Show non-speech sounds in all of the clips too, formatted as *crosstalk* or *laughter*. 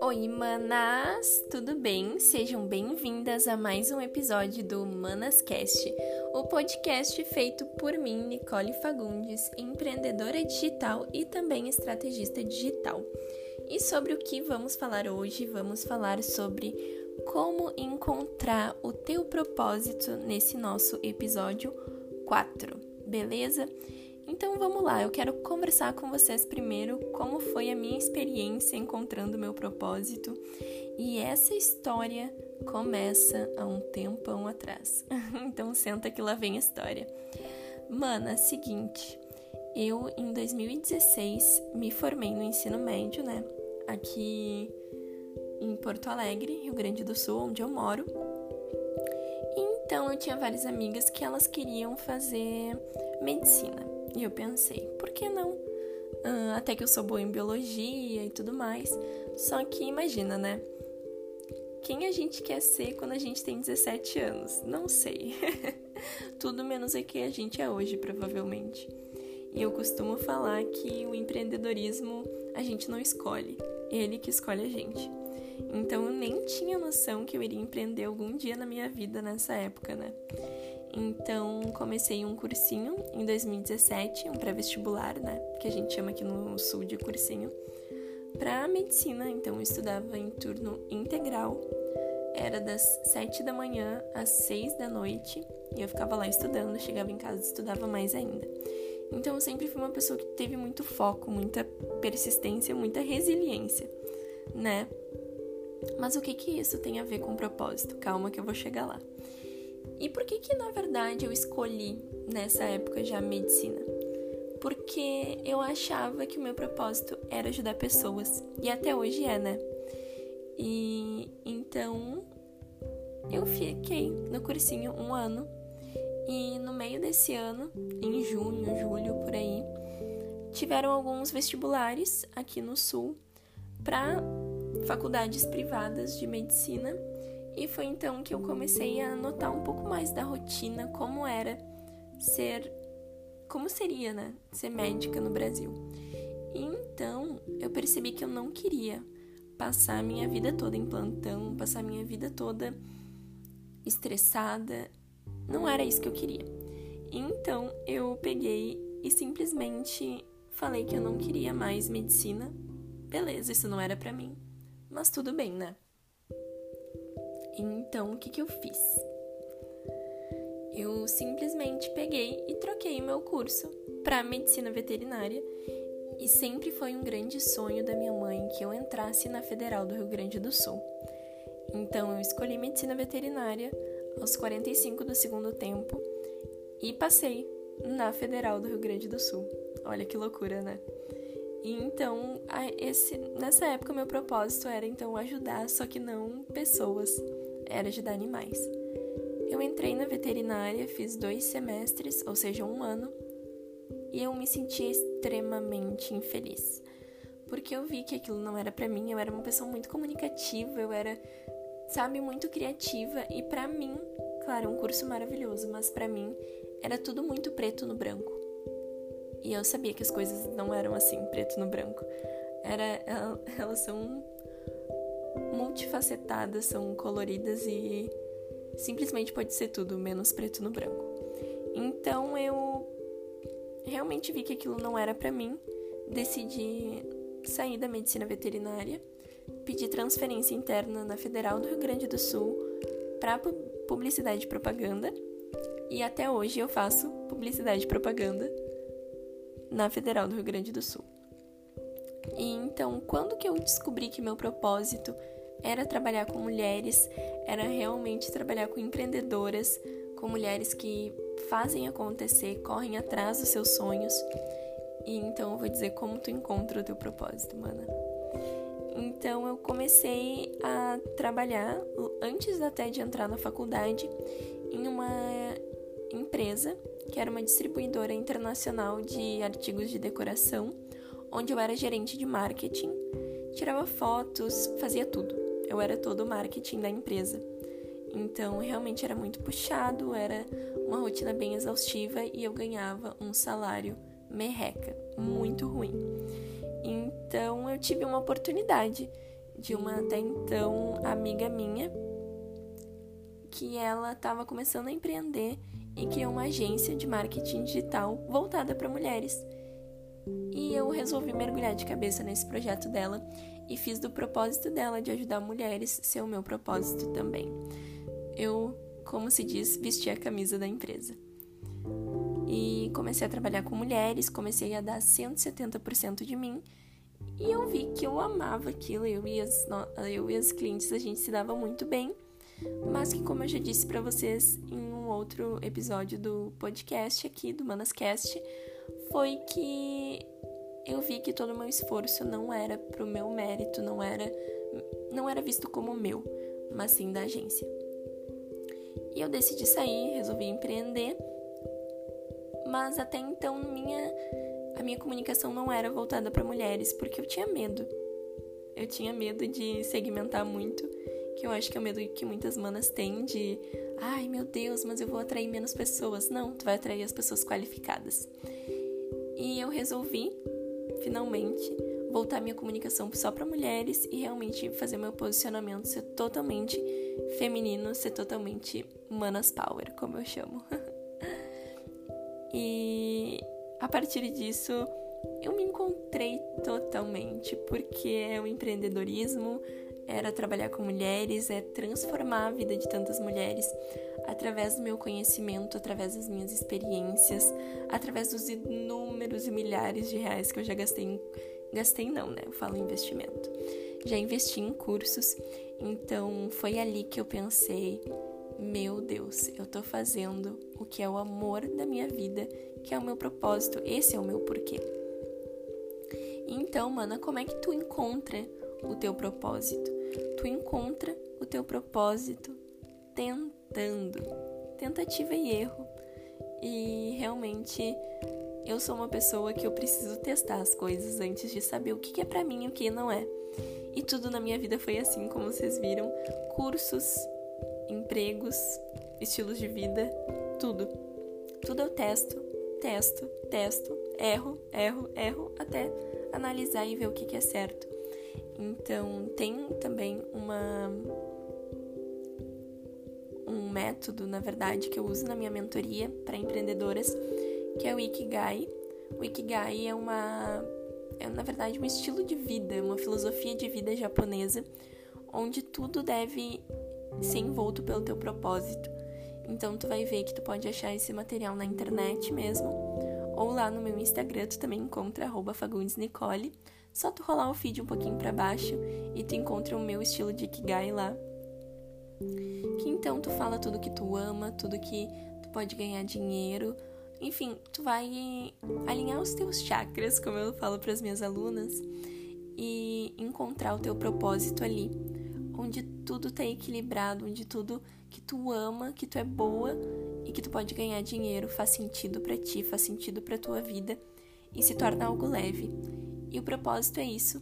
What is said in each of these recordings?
Oi, manas! Tudo bem? Sejam bem-vindas a mais um episódio do Manascast, o podcast feito por mim, Nicole Fagundes, empreendedora digital e também estrategista digital. E sobre o que vamos falar hoje? Vamos falar sobre como encontrar o teu propósito nesse nosso episódio 4, beleza? Então vamos lá, eu quero conversar com vocês primeiro como foi a minha experiência encontrando meu propósito. E essa história começa há um tempão atrás. *laughs* então senta que lá vem a história. Mana, seguinte, eu em 2016 me formei no ensino médio, né? Aqui em Porto Alegre, Rio Grande do Sul, onde eu moro. Então eu tinha várias amigas que elas queriam fazer medicina. E eu pensei, por que não? Uh, até que eu sou boa em biologia e tudo mais. Só que imagina, né? Quem a gente quer ser quando a gente tem 17 anos? Não sei. *laughs* tudo menos o que a gente é hoje, provavelmente. E eu costumo falar que o empreendedorismo a gente não escolhe, ele que escolhe a gente. Então eu nem tinha noção que eu iria empreender algum dia na minha vida nessa época, né? Então, comecei um cursinho em 2017, um pré-vestibular, né? Que a gente chama aqui no sul de cursinho, para medicina. Então, eu estudava em turno integral. Era das 7 da manhã às 6 da noite. E eu ficava lá estudando, chegava em casa e estudava mais ainda. Então, eu sempre fui uma pessoa que teve muito foco, muita persistência, muita resiliência, né? Mas o que que isso tem a ver com propósito? Calma que eu vou chegar lá. E por que que na verdade eu escolhi nessa época já medicina? Porque eu achava que o meu propósito era ajudar pessoas e até hoje é, né? E então eu fiquei no cursinho um ano e no meio desse ano, em junho, julho por aí, tiveram alguns vestibulares aqui no sul para faculdades privadas de medicina e foi então que eu comecei a notar um pouco mais da rotina, como era ser. Como seria, né? Ser médica no Brasil. E então eu percebi que eu não queria passar a minha vida toda em plantão, passar a minha vida toda estressada. Não era isso que eu queria. Então eu peguei e simplesmente falei que eu não queria mais medicina. Beleza, isso não era para mim. Mas tudo bem, né? Então, o que, que eu fiz? Eu simplesmente peguei e troquei meu curso para medicina veterinária e sempre foi um grande sonho da minha mãe que eu entrasse na Federal do Rio Grande do Sul. Então, eu escolhi medicina veterinária aos 45 do segundo tempo e passei na Federal do Rio Grande do Sul. Olha que loucura, né? E então, esse, nessa época, meu propósito era então ajudar, só que não pessoas era de dar animais. Eu entrei na veterinária, fiz dois semestres, ou seja, um ano, e eu me sentia extremamente infeliz. Porque eu vi que aquilo não era para mim, eu era uma pessoa muito comunicativa, eu era, sabe, muito criativa e para mim, claro, um curso maravilhoso, mas para mim era tudo muito preto no branco. E eu sabia que as coisas não eram assim, preto no branco. Era, elas são multifacetadas, são coloridas e simplesmente pode ser tudo menos preto no branco. Então eu realmente vi que aquilo não era para mim, decidi sair da medicina veterinária, pedi transferência interna na Federal do Rio Grande do Sul para publicidade e propaganda e até hoje eu faço publicidade e propaganda na Federal do Rio Grande do Sul. E então, quando que eu descobri que meu propósito era trabalhar com mulheres, era realmente trabalhar com empreendedoras, com mulheres que fazem acontecer, correm atrás dos seus sonhos. E então eu vou dizer como tu encontra o teu propósito, mana. Então eu comecei a trabalhar antes até de entrar na faculdade em uma empresa que era uma distribuidora internacional de artigos de decoração, onde eu era gerente de marketing, tirava fotos, fazia tudo eu era todo o marketing da empresa. Então, realmente era muito puxado, era uma rotina bem exaustiva e eu ganhava um salário merreca, muito ruim. Então eu tive uma oportunidade de uma até então amiga minha que ela estava começando a empreender e criou uma agência de marketing digital voltada para mulheres. E eu resolvi mergulhar de cabeça nesse projeto dela e fiz do propósito dela de ajudar mulheres ser o meu propósito também. Eu, como se diz, vesti a camisa da empresa. E comecei a trabalhar com mulheres, comecei a dar 170% de mim. E eu vi que eu amava aquilo, eu e, as, eu e as clientes a gente se dava muito bem, mas que, como eu já disse para vocês em um outro episódio do podcast aqui, do Manascast, foi que eu vi que todo o meu esforço não era pro meu mérito, não era, não era visto como meu, mas sim da agência. E eu decidi sair, resolvi empreender, mas até então minha, a minha comunicação não era voltada para mulheres, porque eu tinha medo. Eu tinha medo de segmentar muito, que eu acho que é o medo que muitas manas têm de, ai meu Deus, mas eu vou atrair menos pessoas. Não, tu vai atrair as pessoas qualificadas. E eu resolvi finalmente voltar minha comunicação só para mulheres e realmente fazer meu posicionamento ser totalmente feminino, ser totalmente manas power, como eu chamo. *laughs* e a partir disso, eu me encontrei totalmente, porque é o empreendedorismo, era trabalhar com mulheres, é transformar a vida de tantas mulheres através do meu conhecimento, através das minhas experiências, através dos inúmeros e milhares de reais que eu já gastei em... gastei não, né? Eu falo investimento. Já investi em cursos, então foi ali que eu pensei, meu Deus, eu tô fazendo o que é o amor da minha vida, que é o meu propósito, esse é o meu porquê. Então, mana, como é que tu encontra o teu propósito? Tu encontra o teu propósito tentando, tentativa e erro. E realmente eu sou uma pessoa que eu preciso testar as coisas antes de saber o que é para mim e o que não é. E tudo na minha vida foi assim, como vocês viram: cursos, empregos, estilos de vida, tudo. Tudo eu testo, testo, testo, erro, erro, erro, até analisar e ver o que é certo. Então, tem também uma um método, na verdade, que eu uso na minha mentoria para empreendedoras, que é o Ikigai. O Ikigai é uma é na verdade um estilo de vida, uma filosofia de vida japonesa, onde tudo deve ser envolto pelo teu propósito. Então tu vai ver que tu pode achar esse material na internet mesmo, ou lá no meu Instagram tu também encontra @fagundesnicole. Só tu rolar o feed um pouquinho para baixo e tu encontra o meu estilo de Ikigai lá. Que então tu fala tudo que tu ama, tudo que tu pode ganhar dinheiro. Enfim, tu vai alinhar os teus chakras, como eu falo para as minhas alunas, e encontrar o teu propósito ali, onde tudo tá equilibrado, onde tudo que tu ama, que tu é boa e que tu pode ganhar dinheiro faz sentido para ti, faz sentido para tua vida e se torna algo leve. E o propósito é isso.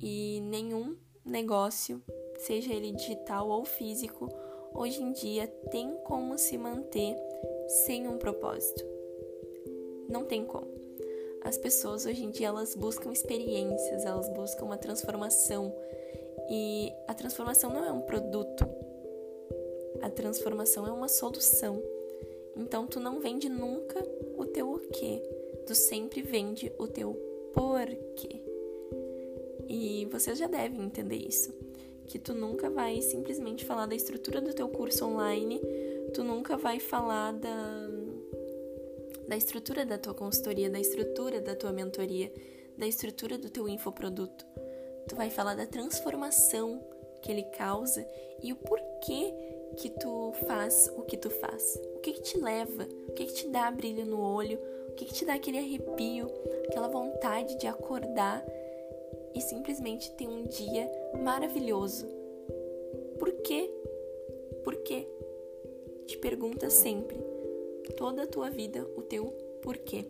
E nenhum negócio, seja ele digital ou físico, hoje em dia tem como se manter sem um propósito. Não tem como. As pessoas hoje em dia elas buscam experiências, elas buscam uma transformação. E a transformação não é um produto. A transformação é uma solução. Então tu não vende nunca o teu o quê. Tu sempre vende o teu por quê. E vocês já devem entender isso, que tu nunca vai simplesmente falar da estrutura do teu curso online, tu nunca vai falar da da estrutura da tua consultoria, da estrutura da tua mentoria, da estrutura do teu infoproduto. Tu vai falar da transformação que ele causa e o porquê que tu faz o que tu faz. O que que te leva? O que que te dá brilho no olho? O que, que te dá aquele arrepio, aquela vontade de acordar e simplesmente ter um dia maravilhoso? Por quê? Por quê? Te pergunta sempre, toda a tua vida, o teu porquê.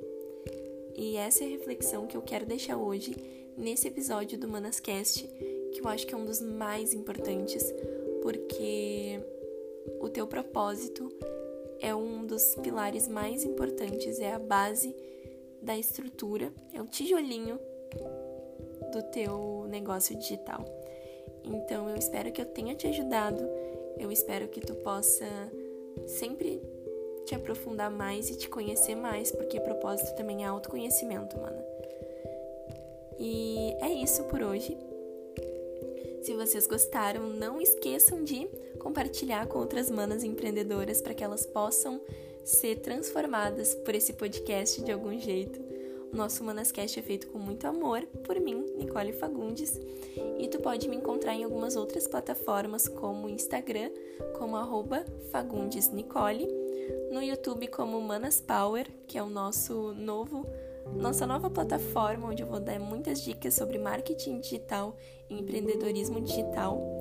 E essa é a reflexão que eu quero deixar hoje nesse episódio do Manascast, que eu acho que é um dos mais importantes, porque o teu propósito é um dos pilares mais importantes, é a base da estrutura, é o tijolinho do teu negócio digital. Então eu espero que eu tenha te ajudado. Eu espero que tu possa sempre te aprofundar mais e te conhecer mais, porque propósito também é autoconhecimento, mano. E é isso por hoje. Se vocês gostaram, não esqueçam de compartilhar com outras manas empreendedoras para que elas possam ser transformadas por esse podcast de algum jeito. O nosso Manascast é feito com muito amor por mim, Nicole Fagundes, e tu pode me encontrar em algumas outras plataformas como Instagram, como fagundesnicole, no YouTube como Manas Power, que é o nosso novo nossa nova plataforma onde eu vou dar muitas dicas sobre marketing digital e empreendedorismo digital.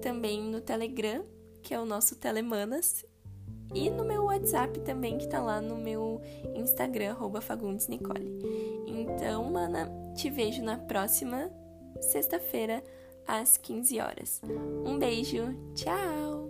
Também no Telegram, que é o nosso Telemanas, e no meu WhatsApp também, que tá lá no meu Instagram, FagundesNicole. Então, mana, te vejo na próxima sexta-feira, às 15 horas. Um beijo, tchau!